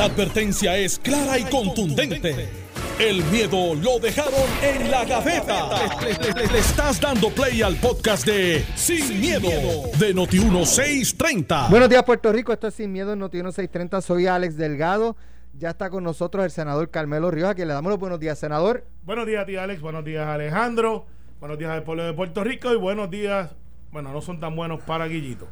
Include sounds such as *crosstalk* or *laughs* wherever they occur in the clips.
La advertencia es clara y contundente. El miedo lo dejaron en la gaveta. Le, estás dando play al podcast de Sin, miedo, de Noti1630. Buenos días, Puerto Rico. Esto es Sin Miedo en Noti1630. Soy Alex Delgado. Ya está con nosotros el senador Carmelo Ríos, a quien le damos los buenos días, senador. Buenos días, tía Alex. Buenos días, Alejandro. Buenos días al pueblo de Puerto Rico. Y buenos días, bueno, no son tan buenos para Guillito.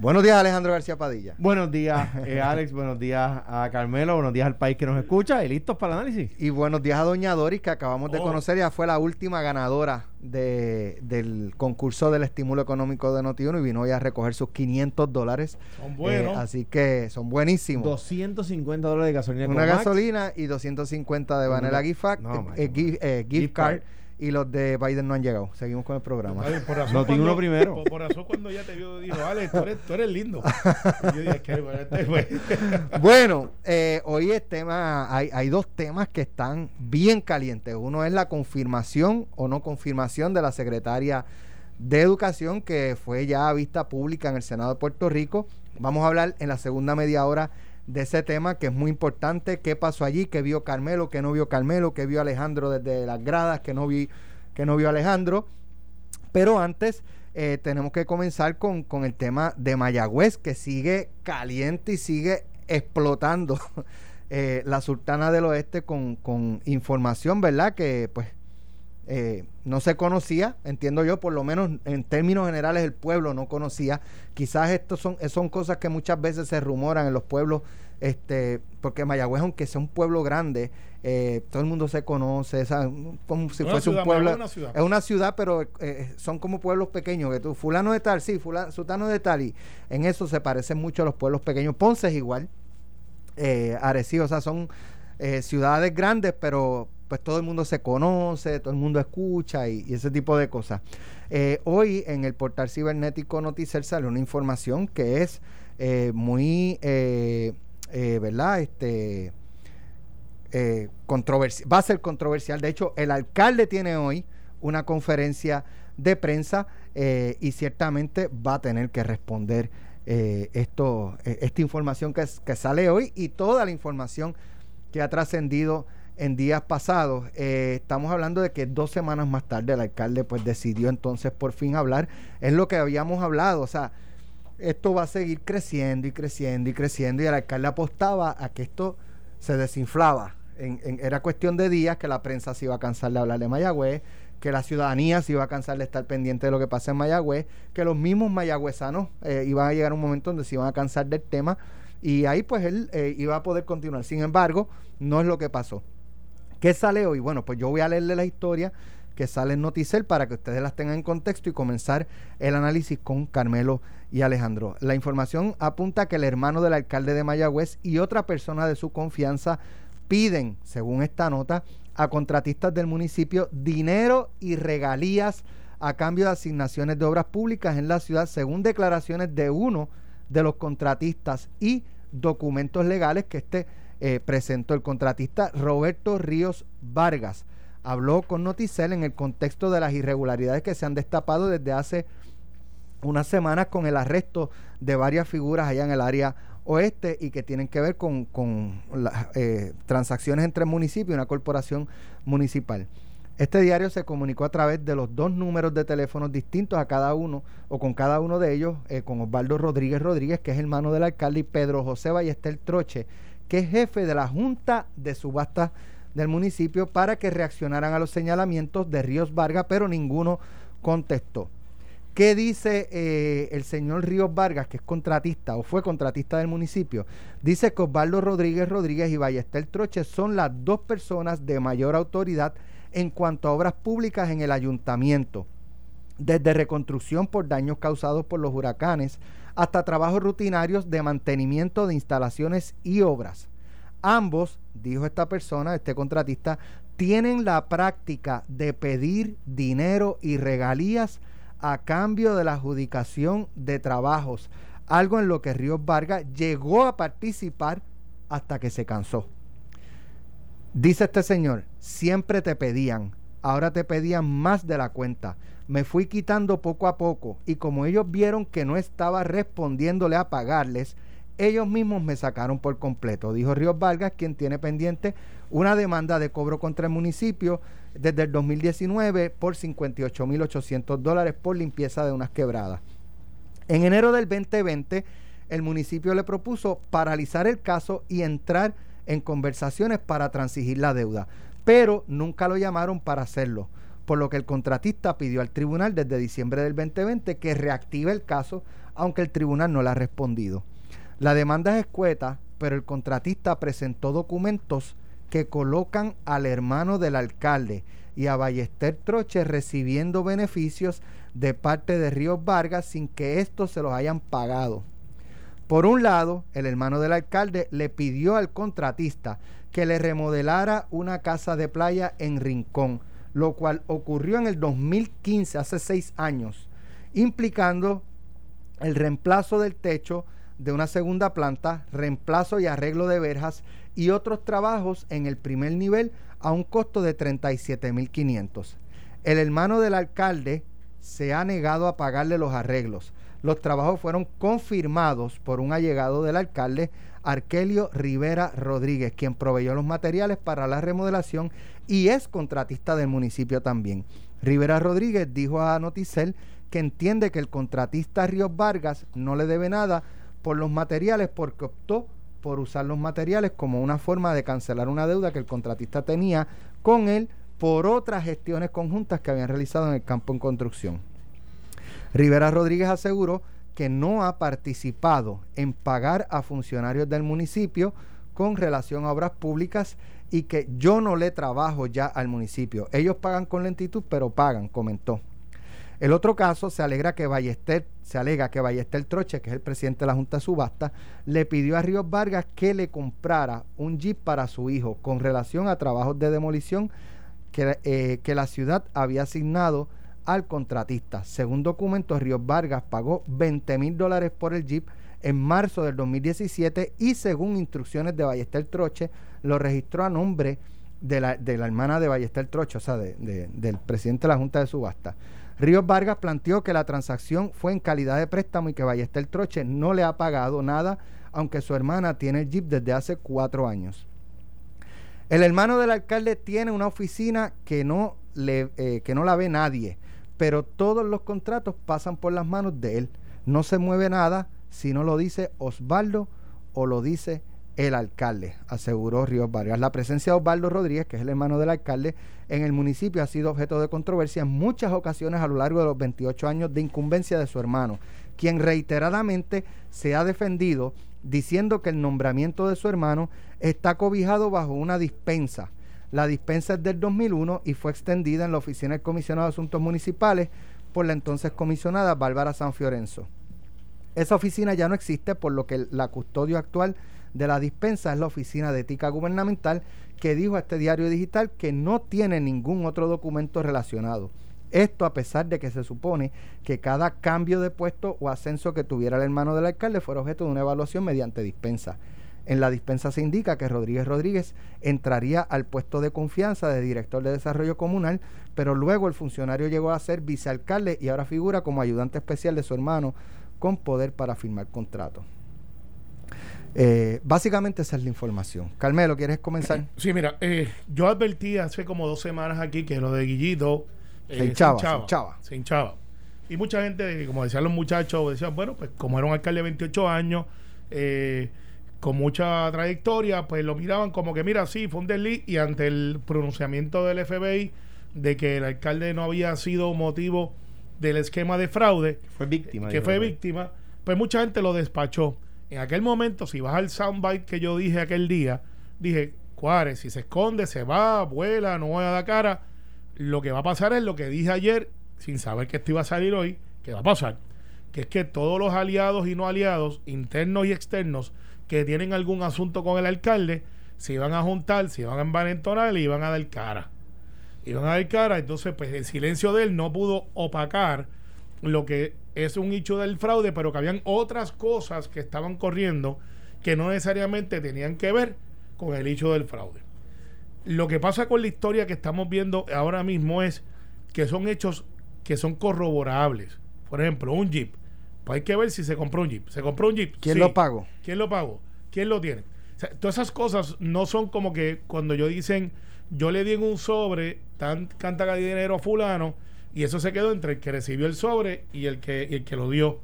Buenos días, Alejandro García Padilla. Buenos días, eh, *laughs* Alex. buenos días a Carmelo. Buenos días al país que nos escucha. Y listos para el análisis. Y buenos días a Doña Doris, que acabamos de Oh. conocer. Ya fue la última ganadora de, del concurso del estímulo económico de Noti1 y vino ya a recoger sus 500 dólares. Son buenos. Eh, así que son buenísimos. 250 dólares de gasolina. Una Max. gasolina y 250 de Vanilla Gift, No, eh, eh, gift, eh, gift Gift card. card. Y los de Biden no han llegado. Seguimos con el programa. Ay, por razón Noti cuando- uno primero. Por, por razón cuando ya te vio, dijo, Alex, tú eres, tú eres lindo. Y yo dije, "¿Qué? Bueno, este fue". *laughs* Bueno, eh, hoy es tema, hay, hay dos temas que están bien calientes. Uno es la confirmación o no confirmación de la secretaria de Educación que fue ya vista pública en el Senado de Puerto Rico. Vamos a hablar en la segunda media hora de ese tema que es muy importante. ¿Qué pasó allí? ¿Qué vio Carmelo? ¿Qué no vio Carmelo? ¿Qué vio Alejandro desde las gradas? ¿Qué no, vi, que no vio Alejandro? Pero antes eh, tenemos que comenzar con, con el tema de Mayagüez, que sigue caliente y sigue explotando *laughs* eh, la Sultana del Oeste con, con información, ¿verdad? Que pues eh, no se conocía, entiendo yo, por lo menos en términos generales el pueblo no conocía. Quizás estos son, son cosas que muchas veces se rumoran en los pueblos, este, porque Mayagüez, aunque sea un pueblo grande, eh, todo el mundo se conoce, esa- como si Una fuese ciudad, un pueblo. Es una ciudad. Es una ciudad, pero eh, son como pueblos pequeños, que tú, fulano de tal, sí, fulano, sultano de tal, y en eso se parecen mucho a los pueblos pequeños. Ponce es igual, eh, Arecibo, o sea, son eh, ciudades grandes, pero pues todo el mundo se conoce, todo el mundo escucha y, ese tipo de cosas. Eh, hoy en el portal cibernético Noticel sale una información que es eh, muy, eh, eh, ¿verdad? Este, va a ser controversial. De hecho, el alcalde tiene hoy una conferencia de prensa y ciertamente va a tener que responder esto, esta información que, es- que sale hoy y toda la información que ha trascendido en días pasados. Eh, estamos hablando de que dos semanas más tarde el alcalde pues decidió entonces por fin hablar. Es lo que habíamos hablado, o sea, esto va a seguir creciendo y creciendo y creciendo y el alcalde apostaba a que esto se desinflaba. Era cuestión de días que la prensa se iba a cansar de hablar de Mayagüez, que la ciudadanía se iba a cansar de estar pendiente de lo que pasa en Mayagüez, que los mismos mayagüezanos eh, iban a llegar a un momento donde se iban a cansar del tema y ahí pues él eh, iba a poder continuar. Sin embargo, no es lo que pasó. ¿Qué sale hoy? Bueno, pues yo voy a leerle la historia que sale en Noticel para que ustedes las tengan en contexto y comenzar el análisis con Carmelo y Alejandro. La información apunta que el hermano del alcalde de Mayagüez y otra persona de su confianza piden, según esta nota, a contratistas del municipio dinero y regalías a cambio de asignaciones de obras públicas en la ciudad, según declaraciones de uno de los contratistas y documentos legales que este eh, presentó el contratista Roberto Ríos Vargas. Habló con Noticel en el contexto de las irregularidades que se han destapado desde hace unas semanas con el arresto de varias figuras allá en el área oeste y que tienen que ver con, con las eh, transacciones entre el municipio y una corporación municipal. Este diario se comunicó a través de los dos números de teléfonos distintos a cada uno o con cada uno de ellos, eh, con Osvaldo Rodríguez Rodríguez, que es hermano del alcalde, y Pedro José Ballester Troche, que es jefe de la Junta de Subastas del municipio, para que reaccionaran a los señalamientos de Ríos Vargas, pero ninguno contestó. ¿Qué dice eh, el señor Ríos Vargas, que es contratista o fue contratista del municipio? Dice que Osvaldo Rodríguez Rodríguez y Ballester Troche son las dos personas de mayor autoridad en cuanto a obras públicas en el ayuntamiento, desde reconstrucción por daños causados por los huracanes hasta trabajos rutinarios de mantenimiento de instalaciones y obras. Ambos, dijo esta persona, este contratista, tienen la práctica de pedir dinero y regalías a cambio de la adjudicación de trabajos, algo en lo que Ríos Vargas llegó a participar hasta que se cansó. Dice este señor, siempre te pedían, ahora te pedían más de la cuenta. Me fui quitando poco a poco y como ellos vieron que no estaba respondiéndole a pagarles, ellos mismos me sacaron por completo, dijo Ríos Vargas, quien tiene pendiente una demanda de cobro contra el municipio desde el 2019 por 58.800 dólares por limpieza de unas quebradas. En enero del 2020, el municipio le propuso paralizar el caso y entrar en conversaciones para transigir la deuda, pero nunca lo llamaron para hacerlo, por lo que el contratista pidió al tribunal desde diciembre del 2020 que reactive el caso, aunque el tribunal no le ha respondido. La demanda es escueta, pero el contratista presentó documentos que colocan al hermano del alcalde y a Ballester Troche recibiendo beneficios de parte de Ríos Vargas sin que estos se los hayan pagado. Por un lado, el hermano del alcalde le pidió al contratista que le remodelara una casa de playa en Rincón, lo cual ocurrió en el 2015, hace seis años, implicando el reemplazo del techo de una segunda planta, reemplazo y arreglo de verjas y otros trabajos en el primer nivel a un costo de 37.500. El hermano del alcalde se ha negado a pagarle los arreglos. Los trabajos fueron confirmados por un allegado del alcalde, Arkelio Rivera Rodríguez, quien proveyó los materiales para la remodelación y es contratista del municipio también. Rivera Rodríguez dijo a Noticel que entiende que el contratista Ríos Vargas no le debe nada por los materiales porque optó por usar los materiales como una forma de cancelar una deuda que el contratista tenía con él por otras gestiones conjuntas que habían realizado en el campo en construcción. Rivera Rodríguez aseguró que no ha participado en pagar a funcionarios del municipio con relación a obras públicas y que yo no le trabajo ya al municipio. Ellos pagan con lentitud, pero pagan, comentó. El otro caso se alegra que Ballester, se alega que Ballester Troche, que es el presidente de la Junta de Subasta, le pidió a Ríos Vargas que le comprara un jeep para su hijo con relación a trabajos de demolición que, eh, que la ciudad había asignado al contratista. Según documentos, Ríos Vargas pagó 20 mil dólares por el jeep en marzo del 2017 y según instrucciones de Ballester Troche, lo registró a nombre de la, de la hermana de Ballester Troche, o sea, del presidente de la Junta de Subasta. Ríos Vargas planteó que la transacción fue en calidad de préstamo y que Ballester Troche no le ha pagado nada, aunque su hermana tiene el Jeep desde hace cuatro años. El hermano del alcalde tiene una oficina que no, le, eh, que no la ve nadie, pero todos los contratos pasan por las manos de él. No se mueve nada si no lo dice Osvaldo o lo dice el alcalde, aseguró Ríos Vargas. La presencia de Osvaldo Rodríguez, que es el hermano del alcalde, en el municipio ha sido objeto de controversia en muchas ocasiones a lo largo de los 28 años de incumbencia de su hermano, quien reiteradamente se ha defendido diciendo que el nombramiento de su hermano está cobijado bajo una dispensa. La dispensa es del 2001 y fue extendida en la oficina del comisionado de asuntos municipales por la entonces comisionada Bárbara San Fiorenzo. Esa oficina ya no existe, por lo que la custodio actual de la dispensa es la Oficina de Ética Gubernamental, que dijo a este diario digital que no tiene ningún otro documento relacionado. Esto a pesar de que se supone que cada cambio de puesto o ascenso que tuviera el hermano del alcalde fuera objeto de una evaluación mediante dispensa. En la dispensa se indica que Rodríguez Rodríguez entraría al puesto de confianza de director de desarrollo comunal, pero luego el funcionario llegó a ser vicealcalde y ahora figura como ayudante especial de su hermano con poder para firmar contratos. Eh, básicamente esa es la información. Carmelo, ¿quieres comenzar? *clears throat* Sí, mira, eh, yo advertí hace como dos semanas aquí que lo de Guillito eh, se, hinchaba, se, hinchaba, Y mucha gente, como decían los muchachos, decían, bueno, pues como era un alcalde de 28 años, con mucha trayectoria, pues lo miraban como que, mira, sí, fue un desliz y ante el pronunciamiento del FBI de que el alcalde no había sido motivo del esquema de fraude, fue víctima, que fue víctima, pues mucha gente lo despachó. En aquel momento, si vas al soundbite que yo dije aquel día, dije, Juárez, si se esconde, se va, vuela, no voy a dar cara. Lo que va a pasar es lo que dije ayer, sin saber que esto iba a salir hoy, que va a pasar. Que es que todos los aliados y no aliados, internos y externos, que tienen algún asunto con el alcalde, se iban a juntar, se iban a envalentonar y iban a dar cara. Iban a dar cara, entonces pues el silencio de él no pudo opacar lo que es un hecho del fraude, pero que habían otras cosas que estaban corriendo que no necesariamente tenían que ver con el hecho del fraude. Lo que pasa con la historia que estamos viendo ahora mismo es que son hechos que son corroborables. Por ejemplo, un jeep Pues hay que ver si se compró un Jeep. ¿Se compró un Jeep? ¿Quién Sí. lo pagó? ¿Quién lo pagó? ¿Quién lo tiene? O sea, todas esas cosas no son como que cuando yo dicen, yo le di en un sobre tan canta de dinero a fulano y eso se quedó entre el que recibió el sobre y el que, y el que lo dio.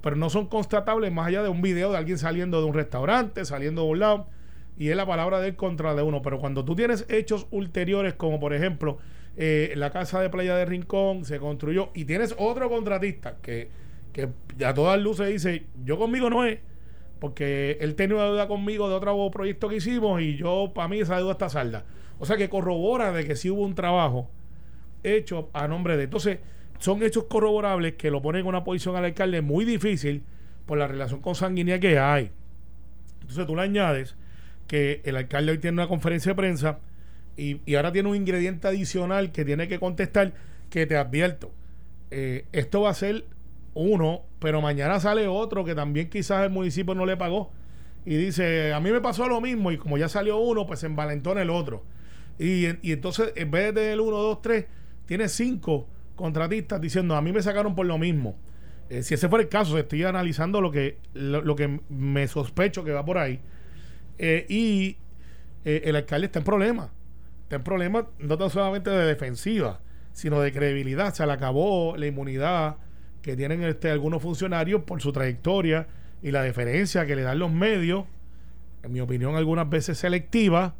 Pero no son constatables más allá de un video de alguien saliendo de un restaurante, saliendo de un lado, y es la palabra de él contra de uno. Pero cuando tú tienes hechos ulteriores, como por ejemplo eh, la casa de playa de Rincón se construyó, y tienes otro contratista que, que a todas luces dice, yo conmigo no es, porque él tenía una deuda conmigo de otro proyecto que hicimos y yo, para mí, esa deuda está salda. O sea que corrobora de que sí hubo un trabajo hecho a nombre de. Entonces, son hechos corroborables que lo ponen en una posición al alcalde muy difícil por la relación consanguínea que hay. Entonces, tú le añades que el alcalde hoy tiene una conferencia de prensa y, y ahora tiene un ingrediente adicional que tiene que contestar que te advierto. eh, esto va a ser uno, pero mañana sale otro que también quizás el municipio no le pagó. Y dice, a mí me pasó lo mismo y como ya salió uno, pues se envalentona el otro. Y, y entonces, en vez de tener uno, dos, tres, tiene cinco contratistas diciendo, a mí me sacaron por lo mismo. Eh, si ese fuera el caso, estoy analizando lo que, lo, que me sospecho que va por ahí. Eh, y eh, el alcalde está en problema. Está en problema no tan solamente de defensiva, sino de credibilidad. Se le acabó la inmunidad que tienen este, algunos funcionarios por su trayectoria y la deferencia que le dan los medios, en mi opinión algunas veces selectiva,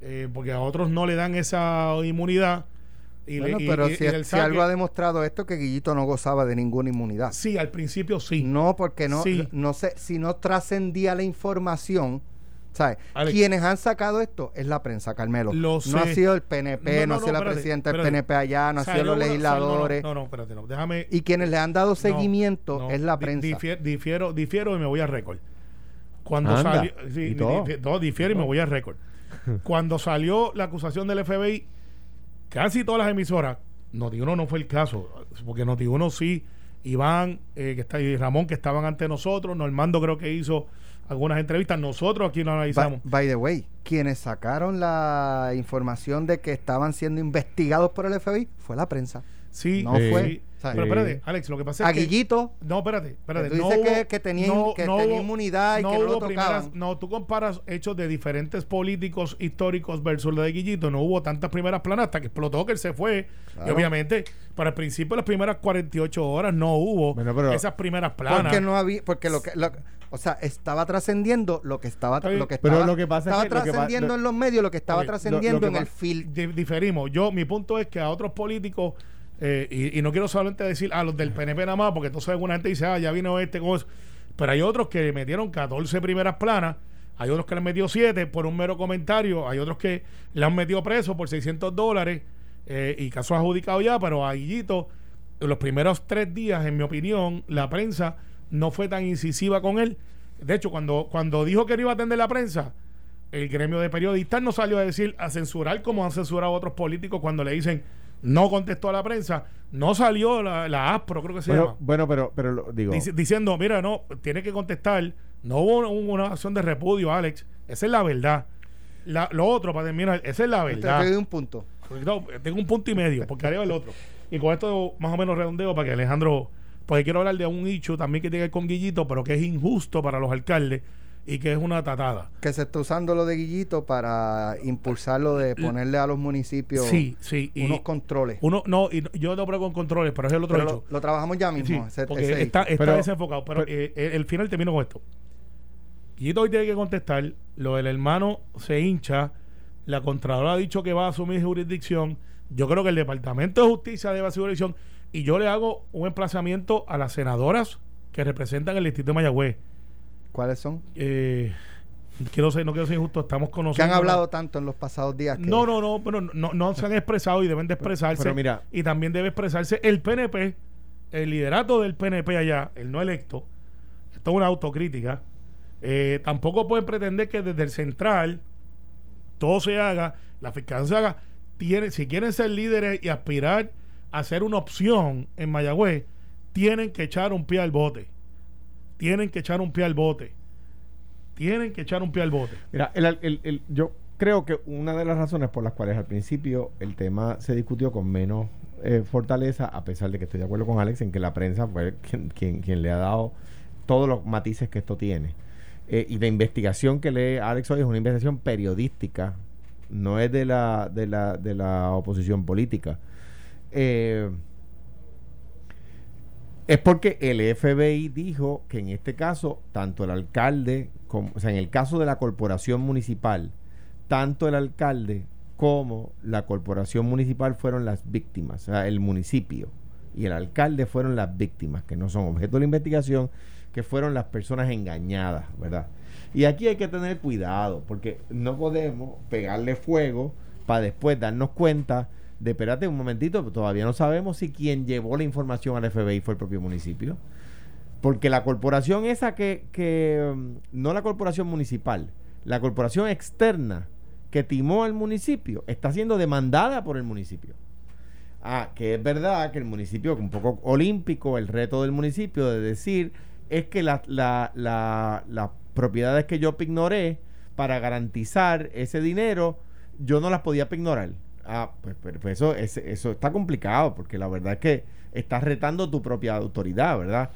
eh, porque a otros no le dan esa inmunidad. Y Bueno, le- pero y- si, y el si algo ha demostrado esto, que Guillito no gozaba de ninguna inmunidad. Sí, al principio sí. No, porque no, Sí. no sé, si no trascendía la información, ¿sabes? Alex. Quienes han sacado esto es la prensa, Carmelo. Lo no sé. ha sido el PNP, no, No, no, ha sido no, la espérate, presidenta del. PNP allá, no ha sido los legisladores. No, no, no, espérate, no. Déjame. Y quienes le han dado seguimiento No, es la prensa. difier- difiero, difiero y me voy a récord. Cuando Anda, salió. sí, y todo. di- todo difiero y me voy a récord. *laughs* Cuando salió la acusación del FBI, casi todas las emisoras, Noti1 no fue el caso, porque Noti1 sí, Iván eh, que está, y Ramón que estaban ante nosotros, Normando creo que hizo algunas entrevistas, nosotros aquí lo By, analizamos. by the way, quienes sacaron la información de que estaban siendo investigados por el FBI fue la prensa. Sí, no sí. fue. Pero espérate, Alex, lo que pasa es A que. Guillito, No, espérate, espérate. tú no dices hubo- que- que tenía- que tenía hubo- inmunidad y que no lo hubo tocaban. no, tú comparas hechos de diferentes políticos históricos versus la de Guillito. No hubo tantas primeras planas hasta que explotó que él se fue. Y obviamente, para el principio, las primeras 48 horas no hubo Bueno, pero- esas primeras planas. porque no había, porque lo que, lo- o sea, estaba trascendiendo lo que estaba, bien. lo que Pero estaba, lo que pasa es que lo que trascendiendo lo- en los medios, lo que estaba lo trascendiendo que en el. Di- diferimos. Yo, mi punto es que a otros políticos, eh, y, y no quiero solamente decir a los del PNP nada más, porque entonces alguna gente dice, ah, ya vino este con eso. Pero hay otros que metieron 14 primeras planas, hay otros que le han metido 7 por un mero comentario, hay otros que le han metido preso por 600 dólares eh, y casos adjudicados ya, pero a Guillito, los primeros tres días, en mi opinión, la prensa no fue tan incisiva con él. De hecho, cuando, cuando dijo que no iba a atender la prensa, el gremio de periodistas no salió a decir, a censurar como han censurado otros políticos cuando le dicen no contestó a la prensa. No salió la, la ASPRO, creo que se Bueno, llama. bueno, pero, pero digo, dici- diciendo, mira, no, tiene que contestar. No hubo una, una acción de repudio, Alex. Esa es la verdad. La- lo otro, para terminar, esa es la Te verdad. doy un punto. No, tengo un punto y medio, porque haré el otro. Y con esto más o menos redondeo para que Alejandro, porque quiero hablar de un hecho también que tiene que ver con Guillito, pero que es injusto para los alcaldes y que es una tatada. Que se está usando lo de Guillito para impulsarlo de ponerle a los municipios Sí, sí. Y unos controles. uno, no, y yo no con controles, pero es el otro Pero hecho. lo, lo trabajamos ya mismo. Sí, ese- porque ese está, está Pero- desenfocado. Pero, pero- eh, el, el final termino con esto. Guillito hoy tiene que contestar. Lo del hermano se hincha. La Contralora ha dicho que va a asumir jurisdicción. Yo creo que el Departamento de Justicia debe asumir jurisdicción. Y yo le hago un emplazamiento a las senadoras que representan el distrito de Mayagüez. ¿Cuáles son? Eh, quiero ser, no quiero ser injusto, estamos Que conociendo. han hablado tanto en los pasados días. que- No, no, no, pero no, no se han expresado y deben de expresarse. pero mira. y también debe expresarse el PNP, el liderato del PNP allá, el no electo. Esto es una autocrítica. Eh, tampoco pueden pretender que desde el central todo se haga, la fiscalía se haga. Tiene, si quieren ser líderes y aspirar a ser una opción en Mayagüez, tienen que echar un pie al bote. Tienen que echar un pie al bote. Tienen que echar un pie al bote. Mira, el, el- yo creo que una de las razones por las cuales al principio el tema se discutió con menos eh, fortaleza, a pesar de que estoy de acuerdo con Alex en que la prensa fue quien, quien, quien le ha dado todos los matices que esto tiene. Eh, y la investigación que lee Alex hoy es una investigación periodística, no es de la, de la, de la oposición política. Eh, es porque el FBI dijo que en este caso, tanto el alcalde, como, o sea, en el caso de la corporación municipal, tanto el alcalde como la corporación municipal fueron las víctimas, o sea, el municipio y el alcalde fueron las víctimas, que no son objeto de la investigación, que fueron las personas engañadas, ¿verdad? Y aquí hay que tener cuidado, porque no podemos pegarle fuego para después darnos cuenta de, espérate un momentito, todavía no sabemos si quien llevó la información al FBI fue el propio municipio. Porque la corporación esa que, que mm, no la corporación municipal, la corporación externa que timó al municipio, está siendo demandada por el municipio. Ah, que es verdad que el municipio, un poco olímpico, el reto del municipio de decir es que las la, la, las propiedades que yo ignoré para garantizar ese dinero, yo no las podía ignorar. Ah, pues, pues, pues eso, eso está complicado, porque la verdad es que estás retando tu propia autoridad, ¿verdad?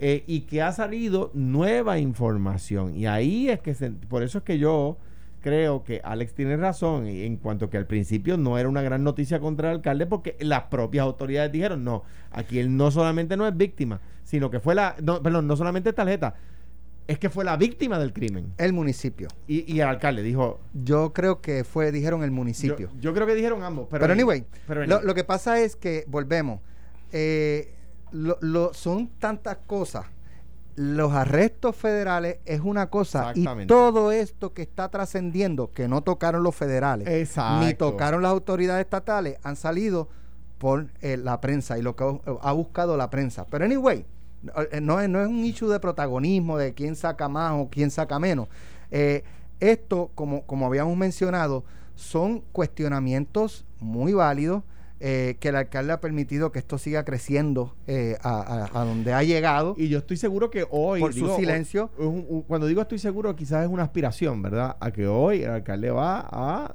Eh, y que ha salido nueva información. Y ahí es que, por eso es que yo creo que Alex tiene razón en cuanto que al principio no era una gran noticia contra el alcalde porque las propias autoridades dijeron, no, aquí él no solamente no es víctima, sino que fue la, no, perdón, no solamente tarjeta, es que fue la víctima del crimen. El municipio. Y, y el alcalde dijo... Yo creo que fue, dijeron el municipio. Yo, creo que dijeron ambos. Pero, anyway, Lo, que pasa es que, volvemos, eh, lo, son tantas cosas. Los arrestos federales es una cosa y todo esto que está trascendiendo, que no tocaron los federales, ni tocaron las autoridades estatales, han salido por eh, la prensa y lo que ha buscado la prensa. Pero anyway, no es, no es un issue de protagonismo, de quién saca más o quién saca menos. Eh, esto, como, como habíamos mencionado, son cuestionamientos muy válidos. Eh, que el alcalde ha permitido que esto siga creciendo a, donde ha llegado. Y yo estoy seguro que hoy. Por su silencio. cuando digo estoy seguro, quizás es una aspiración, ¿verdad? A que hoy el alcalde va a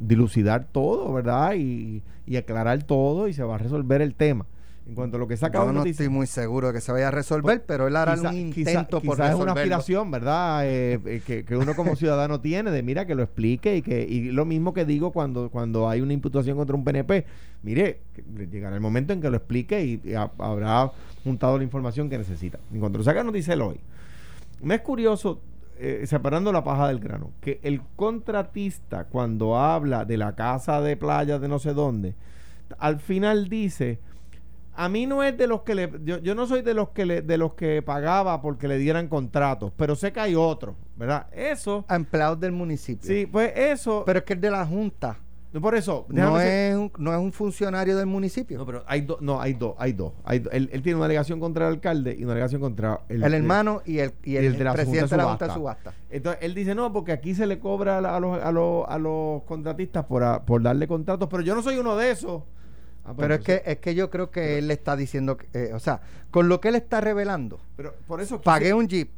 dilucidar todo, ¿verdad? Y, y aclarar todo y se va a resolver el tema. En cuanto a lo que saca Yo no estoy muy seguro de que se vaya a resolver, pues, pero él hará un intento por quizá es una aspiración, ¿verdad? Eh, eh, que, uno como ciudadano *laughs* tiene de, mira, que lo explique y que y lo mismo que digo cuando, cuando hay una imputación contra un PNP. Mire, llegará el momento en que lo explique y, habrá juntado la información que necesita. En cuanto lo saca, nos dice hoy. Me es curioso, eh, separando la paja del grano, que el contratista, cuando habla de la casa de playa de no sé dónde, al final dice a mí no es de los que le yo, yo no soy de los que le, de los que pagaba porque le dieran contratos, pero sé que hay otros, ¿verdad? Eso a empleados del municipio. Sí, pues eso, pero es que es de la junta. Por eso, no es, un, no es un funcionario del municipio. No, pero hay dos, no, hay dos, hay dos. Hay él, tiene una alegación contra el alcalde y una alegación contra el, el hermano y el, y el, presidente de la Junta de Subasta. Entonces, él dice, no, porque aquí se le cobra a, los, a, los, a los contratistas por, por darle contratos, pero yo no soy uno de esos. Ah, pero es que es que yo creo que él está diciendo, eh, o sea, con lo que él está revelando. Pero por eso pagué un jeep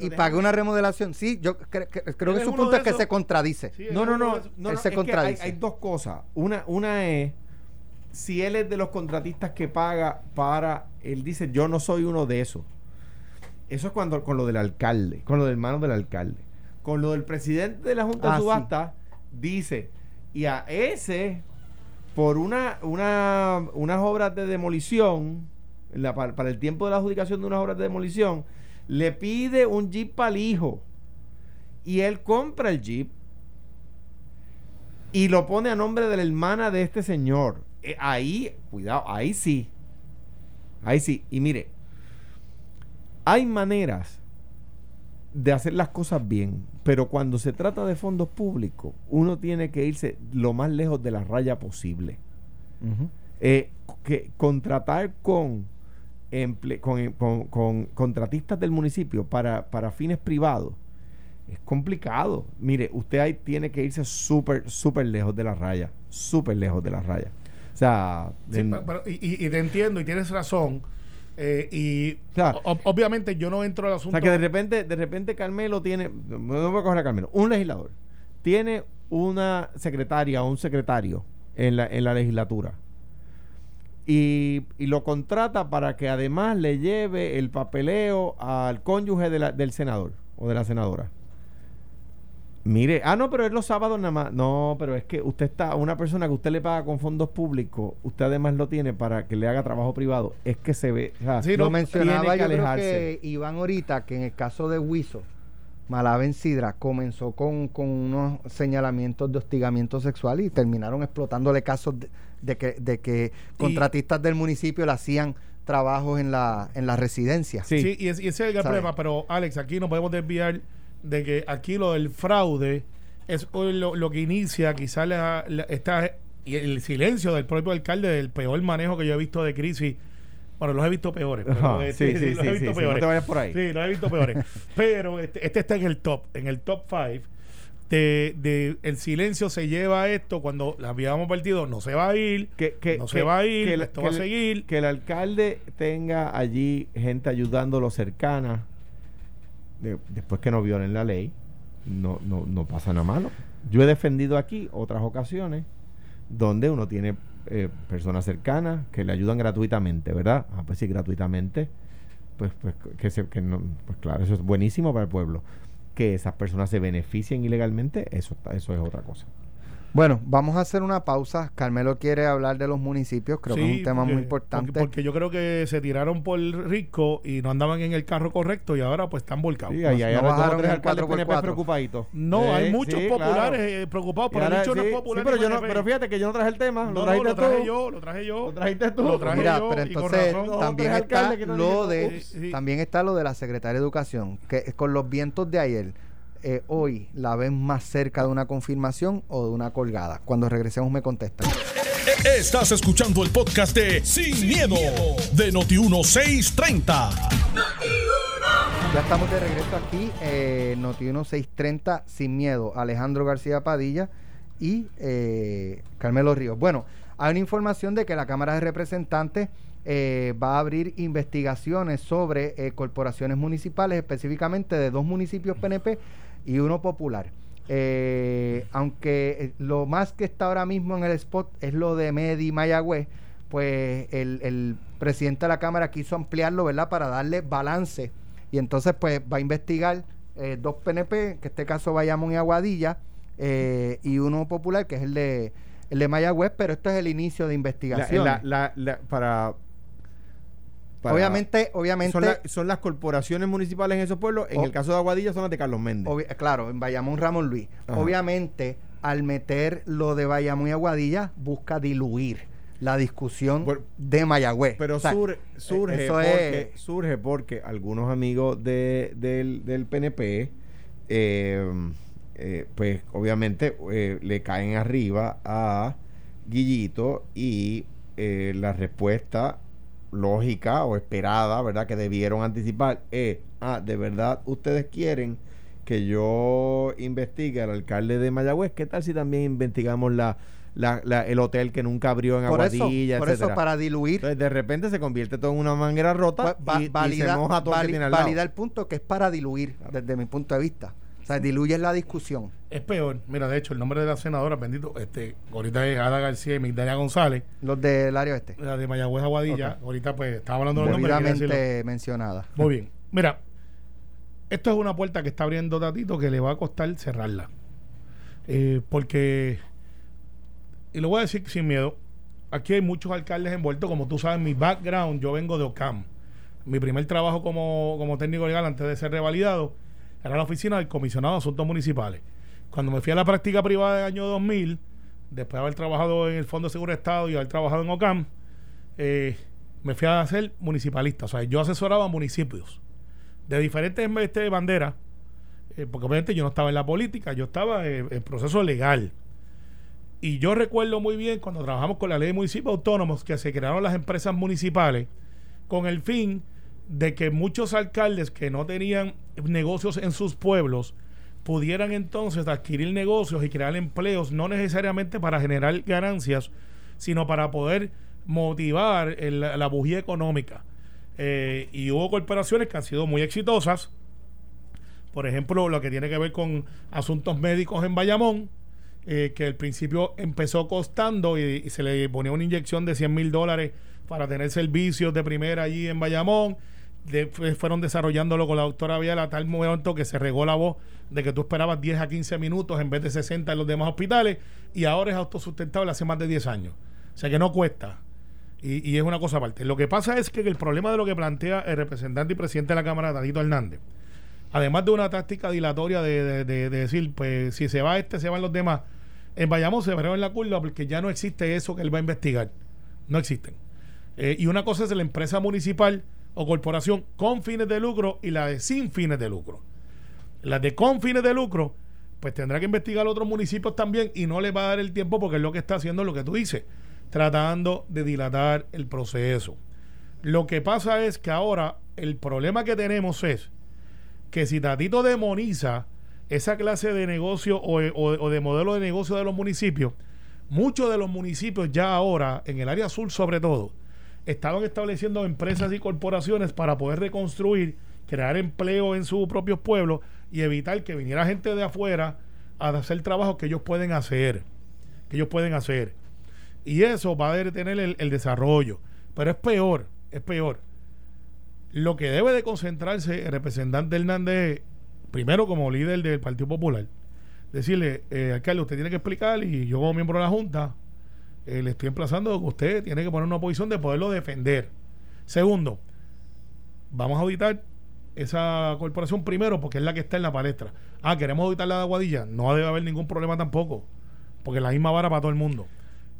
y pagué una remodelación. Sí, yo creo que su punto es que se contradice. no, no, no, él se contradice. Hay, dos cosas. Una una es si él es de los contratistas que paga para él dice, "Yo no soy uno de esos." Eso es cuando con lo del alcalde, con lo del hermano del alcalde. Con lo del presidente de la Junta de ah, Subasta dice, "Y a ese por una, una, unas obras de demolición, para, el tiempo de la adjudicación de unas obras de demolición, le pide un jeep el hijo y él compra el jeep y lo pone a nombre de la hermana de este señor. Eh, ahí, cuidado, ahí sí. Ahí sí. Y mire, hay maneras de hacer las cosas bien, pero cuando se trata de fondos públicos, uno tiene que irse lo más lejos de la raya posible. Eh, que contratar con, con, contratistas del municipio para, para fines privados es complicado. Mire, usted ahí tiene que irse súper, súper lejos de la raya, súper lejos de la raya. O sea, y, y te entiendo y tienes razón eh, y obviamente yo no entro al asunto. O sea que de repente, de repente Carmelo tiene, no voy a coger a Carmelo, un legislador, tiene una secretaria o un secretario en la, en la legislatura. Y, y lo contrata para que además le lleve el papeleo al cónyuge de la- del senador o de la senadora. Mire, ah, no, pero es los sábados nada más. No, pero es que usted está, una persona que usted le paga con fondos públicos, usted además lo tiene para que le haga trabajo privado. Es que se ve. o sea, Sí, lo no, mencionaba que yo creo que Iván ahorita que en el caso de Huizo Malaven Sidra comenzó con, con unos señalamientos de hostigamiento sexual y terminaron explotándole casos de, de que, de que contratistas del municipio le hacían trabajos en la, en la residencia. Sí. Sí, y, es- y ese es el gran problema. Pero, Alex, aquí no podemos desviar de que aquí lo del fraude es lo, lo que inicia quizás la, la- esta, y el silencio del propio alcalde del peor manejo que yo he visto de crisis. Bueno, los he visto peores. pero este, sí, sí, los sí, he sí, visto sí, no peores. te vayas por ahí. Sí, los he visto peores. *laughs* pero este, este está en el top, en el top 5. De, de el silencio se lleva a esto cuando la habíamos partido no se va a ir que, que- no que- se va a ir el- esto va a seguir Que el alcalde tenga allí gente ayudándolo cercana, de- después que no violen la ley, no, no, no pasa nada malo. Yo he defendido aquí otras ocasiones donde uno tiene eh, personas cercanas que le ayudan gratuitamente, ¿verdad? Ah, pues sí, gratuitamente. Pues, pues, que se, que no, pues claro, eso es buenísimo para el pueblo. Que esas personas se beneficien ilegalmente, eso, eso es otra cosa. Bueno, vamos a hacer una pausa. Carmelo quiere hablar de los municipios, creo que es un tema porque- muy importante. Porque, porque yo creo que se tiraron por rico y no andaban en el carro correcto y ahora pues están volcados. Sí, ahí hay no ahora dos o bajaron el alcaldes 4x4. PNP preocupaditos. No, Sí, hay muchos sí, populares claro. eh, preocupados, pero ahora dicho no popular. pero, yo no, pero fíjate que yo no traje el tema. no, lo no, trajiste lo traje tú. yo, lo traje yo. Lo trajiste tú. Lo traje Mira, yo, pero entonces razón. No, también está no lo de. Sí, sí. también está lo de la secretaria de educación que con los vientos de ayer eh, hoy la ven más cerca de una confirmación o de una colgada. Cuando regresemos me contestan. Estás escuchando el podcast de Sin, miedo, de Noti1630. Ya estamos de regreso aquí, eh, Noti1 630, sin miedo, Alejandro García Padilla y eh, Carmelo Ríos. Bueno, hay una información de que la Cámara de Representantes eh, va a abrir investigaciones sobre eh, corporaciones municipales, específicamente de dos municipios PNP y uno popular. Eh, aunque eh, lo más que está ahora mismo en el spot es lo de Medi Mayagüez, pues el, el presidente de la Cámara quiso ampliarlo, ¿verdad? Para darle balance. Y entonces, pues va a investigar eh, dos PNP, que en este caso Bayamón y Aguadilla, eh, y uno popular, que es el de, el de Mayagüez, pero esto es el inicio de investigación. la- la- la- para, para- obviamente, obviamente, son, la- son las corporaciones municipales en esos pueblos. En el caso de Aguadilla son las de Carlos Méndez. claro, en Bayamón Ramón Luis. Ajá. Obviamente, al meter lo de Bayamón y Aguadilla, busca diluir la discusión de Mayagüez. Pero O sea, sur- surge, eso porque, es- surge porque algunos amigos de, del, del PNP, eh, eh, pues obviamente eh, le caen arriba a Guillito y eh, la respuesta lógica o esperada, ¿verdad? Que debieron anticipar es, ah, de verdad ustedes quieren que yo investigue al alcalde de Mayagüez, ¿qué tal si también investigamos la, la- la- el hotel que nunca abrió en por eso, Aguadilla, por eso, para diluir. Entonces, de repente se convierte todo en una manguera rota Pues, va- y, y valida, se moja todo valida el punto que es para diluir, desde mi punto de vista. Sea, diluyes la discusión. Es peor. Mira, de hecho, el nombre de la senadora, bendito, este, ahorita es Ada García y Migdalia González, Los del área oeste. la de Mayagüez Aguadilla. Ahorita, pues, estaba hablando de los nombres. mencionada. Muy bien. Mira, esto es una puerta que está abriendo Tatito que le va a costar cerrarla. Eh, porque, y lo voy a decir sin miedo, aquí hay muchos alcaldes envueltos. Como tú sabes, mi background, yo vengo de OCAM. Mi primer trabajo como, como técnico legal antes de ser revalidado era la oficina del comisionado de asuntos municipales. Cuando me fui a la práctica privada del año 2000, después de haber trabajado en el Fondo de Seguro Estado y haber trabajado en OCAM, eh, me fui a ser municipalista. O sea, yo asesoraba municipios de diferentes este, banderas, eh, porque obviamente yo no estaba en la política, yo estaba en, en proceso legal. Y yo recuerdo muy bien cuando trabajamos con la ley de municipios autónomos que se crearon las empresas municipales con el fin de que muchos alcaldes que no tenían negocios en sus pueblos pudieran entonces adquirir negocios y crear empleos, no necesariamente para generar ganancias, sino para poder motivar el- la bujía económica. Eh, y hubo corporaciones que han sido muy exitosas. Por ejemplo, lo que tiene que ver con asuntos médicos en Bayamón, eh, que al principio empezó costando y, y se le ponía una inyección de 100 mil dólares para tener servicios de primera allí en Bayamón. Fueron desarrollándolo con la doctora Vial a tal momento que se regó la voz de que tú esperabas 10 a 15 minutos en vez de 60 en los demás hospitales y ahora es autosustentable hace más de 10 años. O sea que no cuesta. Y, y es una cosa aparte. Lo que pasa es que el problema de lo que plantea el representante y presidente de la Cámara, Tatito Hernández, además de una táctica dilatoria de, de- de- de decir, pues si se va este, se van los demás, en Bayamón se verá en la curva porque ya no existe eso que él va a investigar. No existen. Eh, y una cosa es la empresa municipal o corporación con fines de lucro y la de sin fines de lucro. La de con fines de lucro, pues tendrá que investigar otros municipios también y no le va a dar el tiempo porque es lo que está haciendo lo que tú dices, tratando de dilatar el proceso. Lo que pasa es que ahora el problema que tenemos es que si Tatito demoniza esa clase de negocio o, o- o de modelo de negocio de los municipios, muchos de los municipios ya ahora, en el área sur sobre todo, estaban estableciendo empresas y corporaciones para poder reconstruir, crear empleo en sus propios pueblos y evitar que viniera gente de afuera a hacer trabajos que ellos pueden hacer, que ellos pueden hacer. Y eso va a detener el, el desarrollo. Pero es peor, es peor. Lo que debe de concentrarse el representante Hernández, primero como líder del Partido Popular, decirle, eh, alcalde, usted tiene que explicar y yo como miembro de la Junta eh, le estoy emplazando que usted tiene que poner una posición de poderlo defender. Segundo, vamos a auditar esa corporación primero porque es la que está en la palestra. Ah, queremos auditar la de Aguadilla. No debe haber ningún problema tampoco, porque es la misma vara para todo el mundo.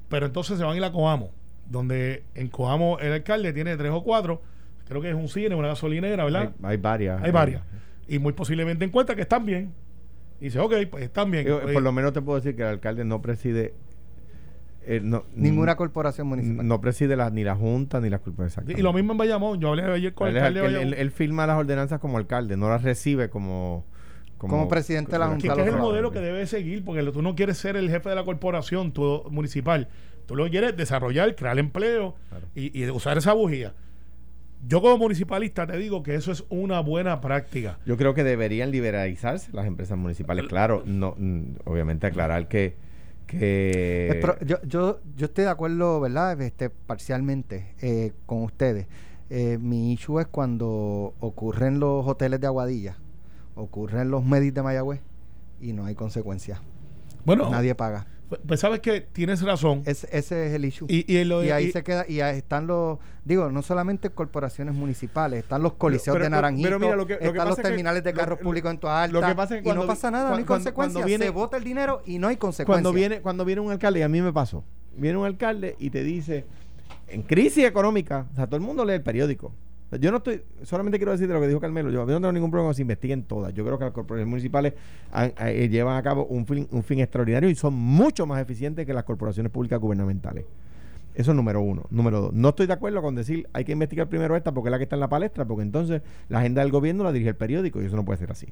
Pero entonces se van a ir a Coamo, donde en Coamo el alcalde tiene tres o cuatro, creo que es un cine, una gasolinera, ¿verdad? Hay, hay varias. Hay varias. Y muy posiblemente encuentra que están bien. Y dice, ok, pues están bien. Yo, Pues, por lo menos te puedo decir que el alcalde no preside. Eh, no, Ninguna corporación municipal. No preside la- ni la Junta ni las corporaciones. y lo mismo en Bayamón. Yo hablé ayer con Él, el alcalde de alcalde- él- Bayamón. él firma las ordenanzas como alcalde, no las recibe como. Como presidente de la que, Junta que es el modelo que debe seguir, porque tú no quieres ser el jefe de la corporación tú, municipal. Tú lo quieres desarrollar, crear empleo Claro. y, y usar esa bujía. Yo como municipalista te digo que eso es una buena práctica. Yo creo que deberían liberalizarse las empresas municipales. Claro, no, obviamente aclarar que. Que yo, yo, yo estoy de acuerdo, ¿verdad? Este, parcialmente eh, con ustedes. Eh, mi issue es cuando ocurren los hoteles de Aguadilla, ocurren los medis de Mayagüez y no hay consecuencias. Bueno, Nadie paga. Pues, pues sabes que tienes razón. Es- ese es el issue. y, y en lo de- y ahí y- se queda, y ahí están los, digo, no solamente corporaciones municipales, están los coliseos pero- de Naranjito, pero mira, lo que- lo que están pasa los que terminales de carros públicos en toda lo alta, que pasa es que y no cuando pasa nada, no hay cuando- cuando consecuencias, viene- se vota el dinero y no hay consecuencias. cuando viene cuando viene un alcalde y a mí me pasó viene un alcalde y te dice en crisis económica o sea todo el mundo lee el periódico yo no estoy solamente quiero decirte lo que dijo Carmelo yo, no tengo ningún problema se investiguen todas yo creo que las corporaciones municipales han- eh, llevan a cabo un fin, un fin extraordinario y son mucho más eficientes que las corporaciones públicas gubernamentales eso es número uno. Número dos, no estoy de acuerdo con decir hay que investigar primero esta porque es la que está en la palestra, porque entonces la agenda del gobierno la dirige el periódico y eso no puede ser así.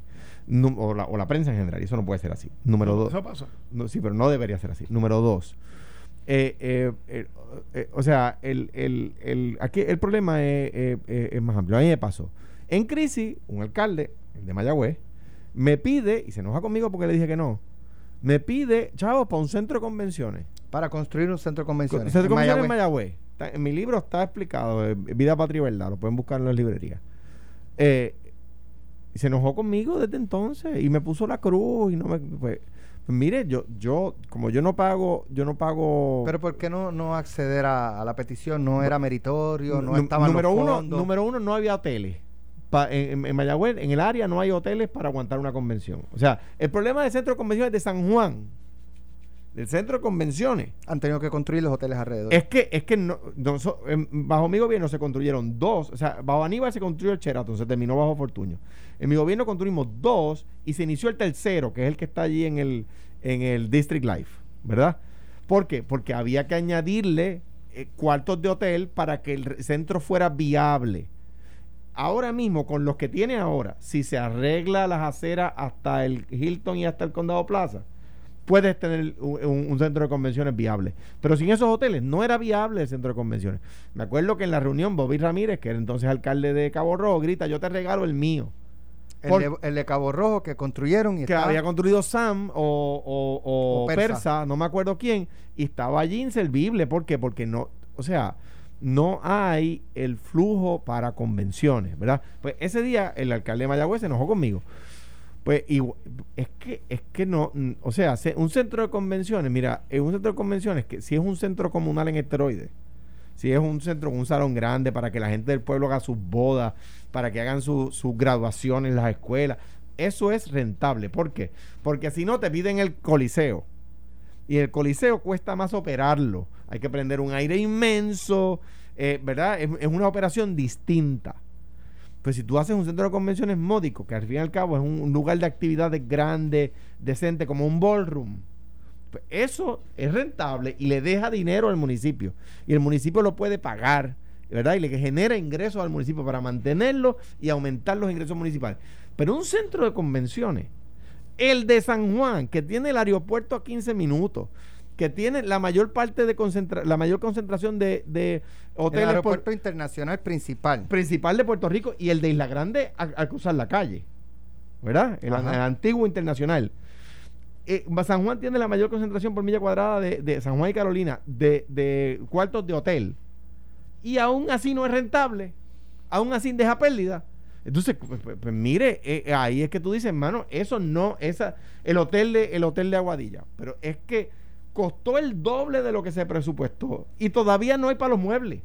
O, la, o la prensa en general, y eso no puede ser así. Número dos. Eso pasa. No, sí, pero no debería ser así. Número dos. Eh, eh, eh, eh, o sea, el, el, el, aquí el problema es, eh, es más amplio. A mí me pasó. En crisis, un alcalde, el de Mayagüez, me pide, y se enoja conmigo porque le dije que no, me pide, chavos, para un centro de convenciones. Para construir un centro de convenciones. Centro de en convenciones en Mayagüez. Mayagüez. Está- en mi libro está explicado, eh, Vida, Patria y Verdad, lo pueden buscar en las librerías. Eh, y se enojó conmigo desde entonces y me puso la cruz y no me... Pues, pues mire, yo, yo, como yo no pago, yo no pago... Pero ¿por qué no, no acceder a, a la petición? No era meritorio, no estaban número los uno, número uno, no había hoteles. Pa- en, en- en Mayagüez, en el área, no hay hoteles para aguantar una convención. O sea, el problema del centro de convenciones de San Juan, del centro de convenciones, Han tenido que construir los hoteles alrededor. Es que, es que no, no so- em, bajo mi gobierno se construyeron dos. O sea, bajo Aníbal se construyó el Sheraton, se terminó bajo Fortuño. En mi gobierno construimos dos y se inició el tercero, que es el que está allí en el, en el District Life, ¿verdad? ¿Por qué? Porque había que añadirle eh, cuartos de hotel para que el centro fuera viable. Ahora mismo, con los que tiene ahora, si se arregla las aceras hasta el Hilton y hasta el Condado Plaza, puedes tener un, un- centro de convenciones viable. Pero sin esos hoteles no era viable el centro de convenciones. Me acuerdo que en la reunión Bobby Ramírez, que era entonces alcalde de Cabo Rojo, grita, yo te regalo el mío. El, Por- de, el de Cabo Rojo que construyeron y que había construido Sam o, o- o O Persa. Persa. no me acuerdo quién, y estaba allí inservible. ¿Por qué? Porque no, o sea, no hay el flujo para convenciones, ¿verdad? Pues ese día el alcalde de Mayagüez se enojó conmigo. Pues es que, es que no, o sea, se- un centro de convenciones, mira, es un centro de convenciones que si es un centro comunal en esteroides, si es un centro con un salón grande para que la gente del pueblo haga sus bodas, para que hagan su- sus graduaciones en las escuelas, eso es rentable. ¿Por qué? Porque si no te piden el coliseo. Y el coliseo cuesta más operarlo. Hay que prender un aire inmenso, eh, ¿verdad? Es una operación distinta. Pues si tú haces un centro de convenciones módico, que al fin y al cabo es un, lugar de actividades grande, decente, como un ballroom, pues eso es rentable y le deja dinero al municipio. Y el municipio lo puede pagar, ¿verdad? Y le genera ingresos al municipio para mantenerlo y aumentar los ingresos municipales. Pero un centro de convenciones, el de San Juan, que tiene el aeropuerto a 15 minutos, que tiene la mayor parte de concentra la mayor concentración de, de el hoteles por- aeropuerto internacional principal. principal de Puerto Rico y el de Isla Grande al, cruzar la calle. ¿Verdad? El, el antiguo internacional. Eh, San Juan tiene la mayor concentración por milla cuadrada de, de San Juan y Carolina de, de cuartos de hotel. Y aún así no es rentable. Aún así deja pérdida. Entonces, pues, pues, pues, mire, eh, ahí es que tú dices, hermano, eso no, esa, el hotel de, el hotel de Aguadilla. Pero es que costó el doble de lo que se presupuestó. Y todavía no hay para los muebles.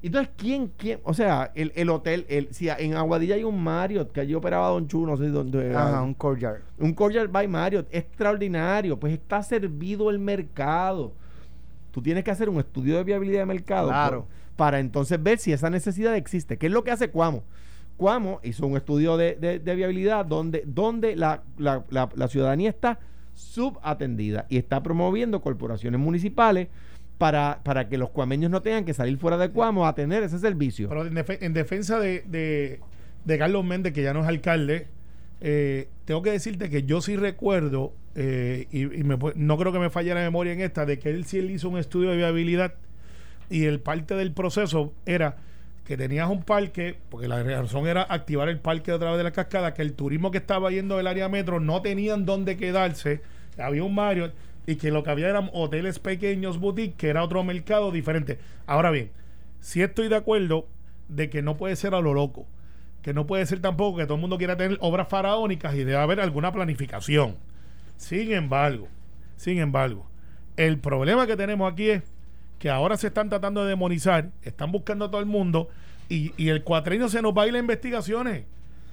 Entonces, ¿quién, quién? O sea, el, el hotel, el, si en Aguadilla hay un Marriott que allí operaba Don Chu, no sé dónde. Ajá, un courtyard. un Courtyard by Marriott, extraordinario, pues está servido el mercado. Tú tienes que hacer un estudio de viabilidad de mercado Claro. por- para entonces ver si esa necesidad existe. ¿Qué es lo que hace Cuamo? Cuamo hizo un estudio de, de- de viabilidad donde, donde la, la- la- la ciudadanía está subatendida y está promoviendo corporaciones municipales para, para que los cuameños no tengan que salir fuera de Cuamo a tener ese servicio. Pero en, defe- en defensa de, de- Carlos Méndez, que ya no es alcalde, eh, tengo que decirte que yo sí recuerdo, eh, y, y me no creo que me falle la memoria en esta, de que él sí él hizo un estudio de viabilidad y el parte del proceso era que tenías un parque, porque la razón era activar el parque a través de la cascada, que el turismo que estaba yendo del área metro no tenían dónde quedarse, había un Mario y que lo que había eran hoteles pequeños, boutique, que era otro mercado diferente. Ahora bien, sí estoy de acuerdo de que no puede ser a lo loco, que no puede ser tampoco que todo el mundo quiera tener obras faraónicas y debe haber alguna planificación. Sin embargo, sin embargo, el problema que tenemos aquí es que ahora se están tratando de demonizar, están buscando a todo el mundo y, y el cuatrienio se nos va a ir las investigaciones.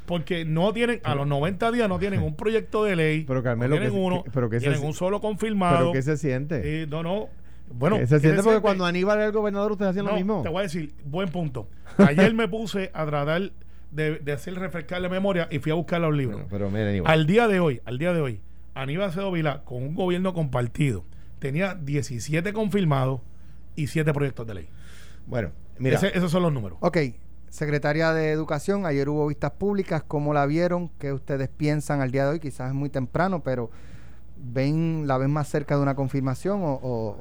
Porque no tienen, a los 90 días no tienen *laughs* un proyecto de ley, Pero, no Carmelo, tienen que se- uno, que- pero que se- tienen un solo confirmado. Pero ¿qué se siente? Eh, no, no. Bueno, ¿Qué se ¿qué siente porque cuando Aníbal era el gobernador ustedes hacían No, lo mismo. Te voy a decir, buen punto. Ayer me puse a tratar de, de hacer refrescar la memoria y fui a buscar los libros. Pero mira, Aníbal. Al día de hoy, al día de hoy, Aníbal Acevedo Vilá, con un gobierno compartido, tenía 17 confirmados y 7 proyectos de ley. Bueno, mira. Ese- esos son los números. Ok, Secretaria de Educación, ayer hubo vistas públicas, ¿cómo la vieron? ¿Qué ustedes piensan al día de hoy? Quizás es muy temprano, pero ven ¿la ven más cerca de una confirmación o,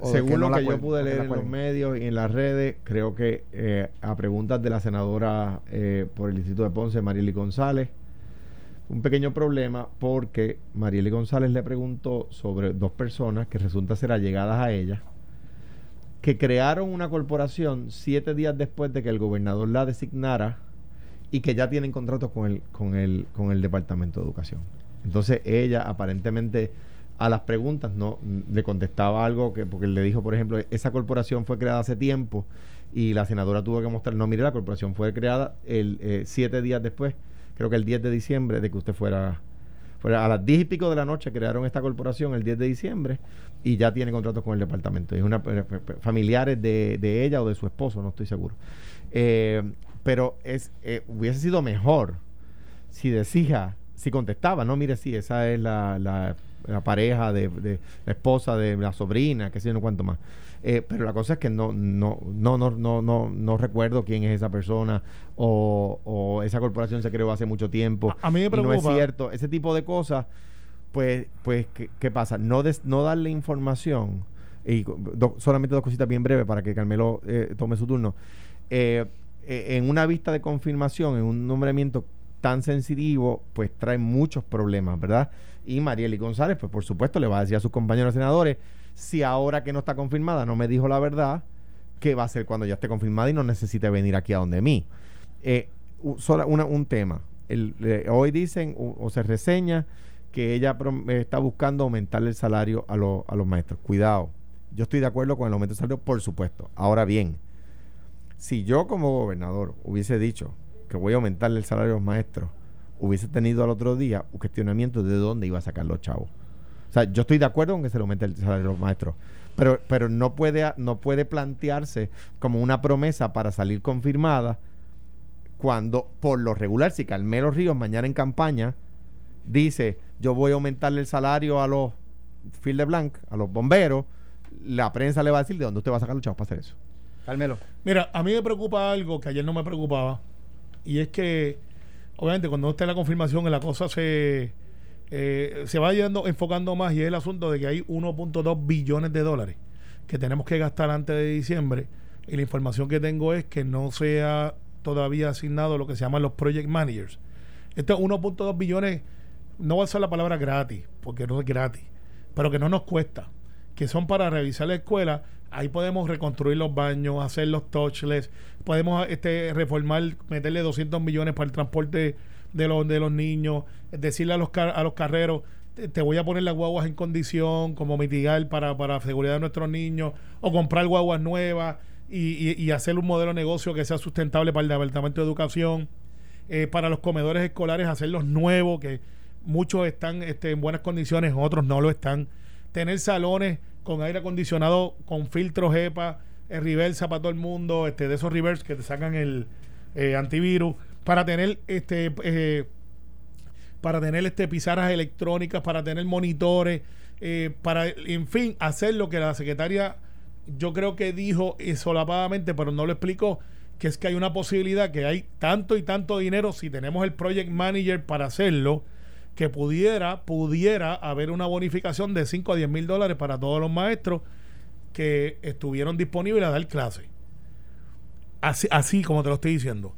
o- Según no lo la que yo pude leer en los medios y en las redes, creo que eh, a preguntas de la senadora eh, por el Distrito de Ponce, Marieli González, un pequeño problema porque Marieli González le preguntó sobre dos personas que resulta ser allegadas a ella, que crearon una corporación siete días después de que el gobernador la designara y que ya tienen contratos con el, con el, con el Departamento de Educación. Entonces ella aparentemente a las preguntas no le contestaba algo que porque le dijo, por ejemplo, esa corporación fue creada hace tiempo y la senadora tuvo que mostrar, no, mire, la corporación fue creada el eh, siete días después, creo que el 10 de diciembre de que usted fuera, a las 10 y pico de la noche crearon esta corporación el 10 de diciembre y ya tiene contratos con el departamento. Es una eh, eh, familiares de, de ella o de su esposo, no estoy seguro. Eh, pero es eh, hubiese sido mejor si decía, si contestaba, no, mire, sí, esa es la, la, la pareja de, de la esposa de la sobrina, que sé yo no cuánto más. Eh, pero la cosa es que no, no, no, no, no, no, no recuerdo quién es esa persona o, o esa corporación se creó hace mucho tiempo. A- a mí me y no es preocupa. cierto. Ese tipo de cosas, pues, pues ¿qué, qué pasa? No, des- no darle información, y do- solamente dos cositas bien breves para que Carmelo eh, tome su turno. Eh, eh, en una vista de confirmación, en un nombramiento, tan sensitivo, pues trae muchos problemas, ¿verdad? Y Marieli González, pues por supuesto, le va a decir a sus compañeros senadores, si ahora que no está confirmada no me dijo la verdad, ¿qué va a hacer cuando ya esté confirmada y no necesite venir aquí a donde mí? Eh, un tema. Hoy dicen o, se reseña que ella está buscando aumentar el salario a, a los maestros. Cuidado, yo estoy de acuerdo con el aumento del salario, por supuesto. Ahora bien, si yo como gobernador hubiese dicho que voy a aumentar el salario a los maestros, hubiese tenido al otro día un cuestionamiento de dónde iba a sacar los chavos. O sea, yo estoy de acuerdo con que se le aumente el salario a los maestros, pero, pero no, puede, no puede plantearse como una promesa para salir confirmada cuando, por lo regular, si Carmelo Ríos mañana en campaña dice yo voy a aumentarle el salario a los Field de Blanc, a los bomberos, la prensa le va a decir de dónde usted va a sacar los chavos para hacer eso. Carmelo. Mira, a mí me preocupa algo que ayer no me preocupaba, y es que, obviamente, cuando esté la confirmación, la cosa se, eh, se va yendo, enfocando más, y es el asunto de que hay 1.2 billones de dólares que tenemos que gastar antes de diciembre, y la información que tengo es que no se ha todavía asignado lo que se llaman los project managers. Estos 1.2 billones, no va a ser la palabra gratis, porque no es gratis, pero que no nos cuesta que son para revisar la escuela, ahí podemos reconstruir los baños, hacer los touchless, podemos este, reformar, meterle 200 millones para el transporte de los, de los niños, decirle a los, a los carreros, te, voy a poner las guaguas en condición, como mitigar para, para seguridad de nuestros niños, o comprar guaguas nuevas y, hacer un modelo de negocio que sea sustentable para el Departamento de Educación, eh, para los comedores escolares, hacerlos nuevos, que muchos están este, en buenas condiciones, otros no lo están. Tener salones con aire acondicionado, con filtros EPA, el reversa para todo el mundo, este, de esos reverse que te sacan el eh, antivirus, para tener este eh, para tener este pizarras electrónicas, para tener monitores, eh, para en fin, hacer lo que la secretaria yo creo que dijo solapadamente, pero no lo explicó, que es que hay una posibilidad que hay tanto y tanto dinero si tenemos el project manager para hacerlo que pudiera, pudiera haber una bonificación de 5 a 10 mil dólares para todos los maestros que estuvieron disponibles a dar clase. Así, así como te lo estoy diciendo.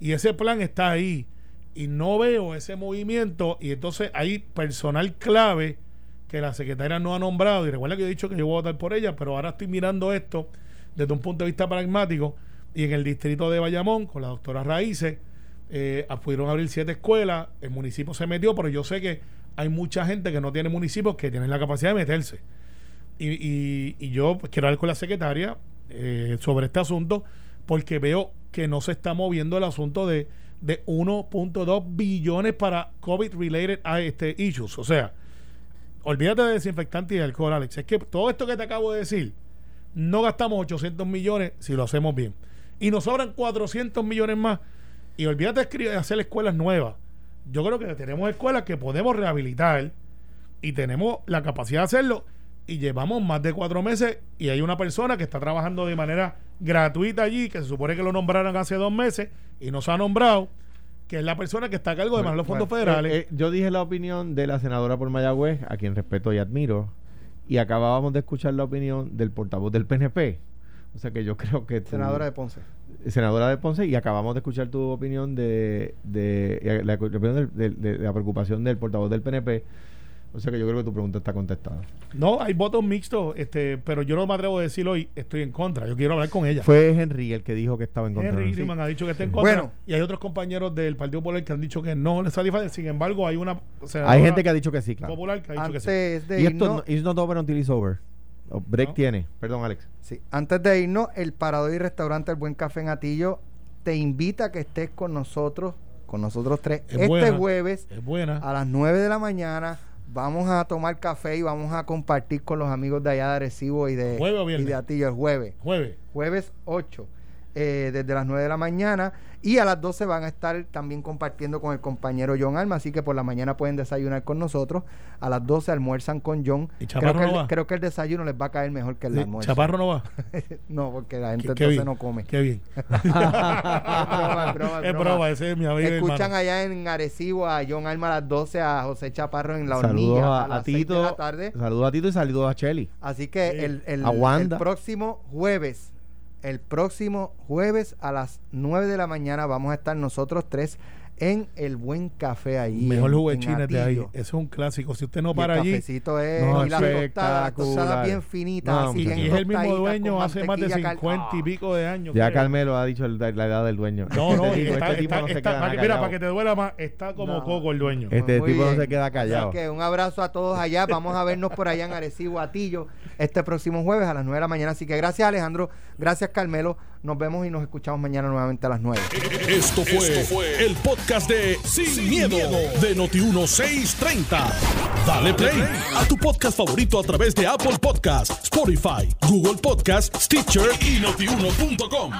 Y ese plan está ahí. Y no veo ese movimiento. Y entonces hay personal clave que la secretaria no ha nombrado. Y recuerda que he dicho que yo voy a votar por ella, pero ahora estoy mirando esto desde un punto de vista pragmático. Y en el distrito de Bayamón, con la doctora Raíces, eh, pudieron abrir siete escuelas, el municipio se metió, pero yo sé que hay mucha gente que no tiene municipios que tienen la capacidad de meterse. Y, yo pues, quiero hablar con la secretaria eh, sobre este asunto porque veo que no se está moviendo el asunto de, de 1.2 billones para COVID-related este, issues. O sea, olvídate de desinfectante y de alcohol, Alex. Es que todo esto que te acabo de decir, no gastamos 800 millones si lo hacemos bien. Y nos sobran 400 millones más y olvídate de hacer escuelas nuevas. Yo creo que tenemos escuelas que podemos rehabilitar y tenemos la capacidad de hacerlo. Y llevamos más de cuatro meses y hay una persona que está trabajando de manera gratuita allí, que se supone que lo nombraron hace dos meses y no se ha nombrado, que es la persona que está a cargo de manejar los fondos federales. Eh, eh, yo dije la opinión de la senadora por Mayagüez, a quien respeto y admiro, y acabábamos de escuchar la opinión del portavoz del PNP. O sea que yo creo que... Senadora de Ponce senadora de Ponce, y acabamos de escuchar tu opinión de, de, la, de, la preocupación del portavoz del PNP. O sea que yo creo que tu pregunta está contestada. No, hay votos mixtos, este, pero yo no me atrevo a decir hoy estoy en contra. Yo quiero hablar con ella. Fue Henry el que dijo que estaba en contra. Henry sí. ha dicho que está en contra. Bueno, y hay otros compañeros del Partido Popular que han dicho que no les satisface. Sin embargo, hay una. hay gente que ha dicho que sí, claro. Popular que ha dicho que sí. y esto, it's not over until it's over. break tiene. Perdón, Alex. Sí. Antes de irnos, el Parador y Restaurante El Buen Café en Atillo te invita a que estés con nosotros, con nosotros tres, este jueves a las 9 de la mañana. Vamos a tomar café y vamos a compartir con los amigos de allá de Arecibo y de, y de Atillo el jueves. Jueves. Jueves 8. Eh, desde las 9 de la mañana y a las 12 van a estar también compartiendo con el compañero John Alma, así que por la mañana pueden desayunar con nosotros. A las 12 almuerzan con John. ¿Y creo, que el, creo que el desayuno les va a caer mejor que el almuerzo. ¿Chaparro no va? *laughs* no, porque la gente entonces no come. Qué bien. *laughs* es broma, ese es mi amigo. Escuchan allá en Arecibo a John Alma a las 12, a José Chaparro en la hornilla. a, Tito. De la tarde. Saludos a Tito y saludos a Cheli. Así que el, el, el próximo jueves el próximo jueves a las 9 de la mañana vamos a estar nosotros tres en el buen café ahí. Mejor jugo de en China de ahí. Eso es un clásico. Si usted no para el allí. cafecito es No, y bien finita, No, así Y, es el mismo dueño hace más de mantequilla cal- 50 y Ah. pico de años. Ya creo. Carmelo ha dicho el- la edad del dueño. No, no, este y tipo, está- este tipo está- no se está- queda para que- mira, para que te duela más, está como No. coco el dueño. Este Muy tipo no se queda Así callado. que un abrazo a todos allá. Vamos a vernos por allá en Arecibo, Atillo, este próximo jueves a las 9 de la mañana. Así que gracias, Alejandro. Gracias, Carmelo. Nos vemos y nos escuchamos mañana nuevamente a las 9. Esto fue, el podcast de Sin, miedo, de Noti1630. Dale play a tu podcast favorito a través de Apple Podcasts, Spotify, Google Podcasts, Stitcher y notiuno.com.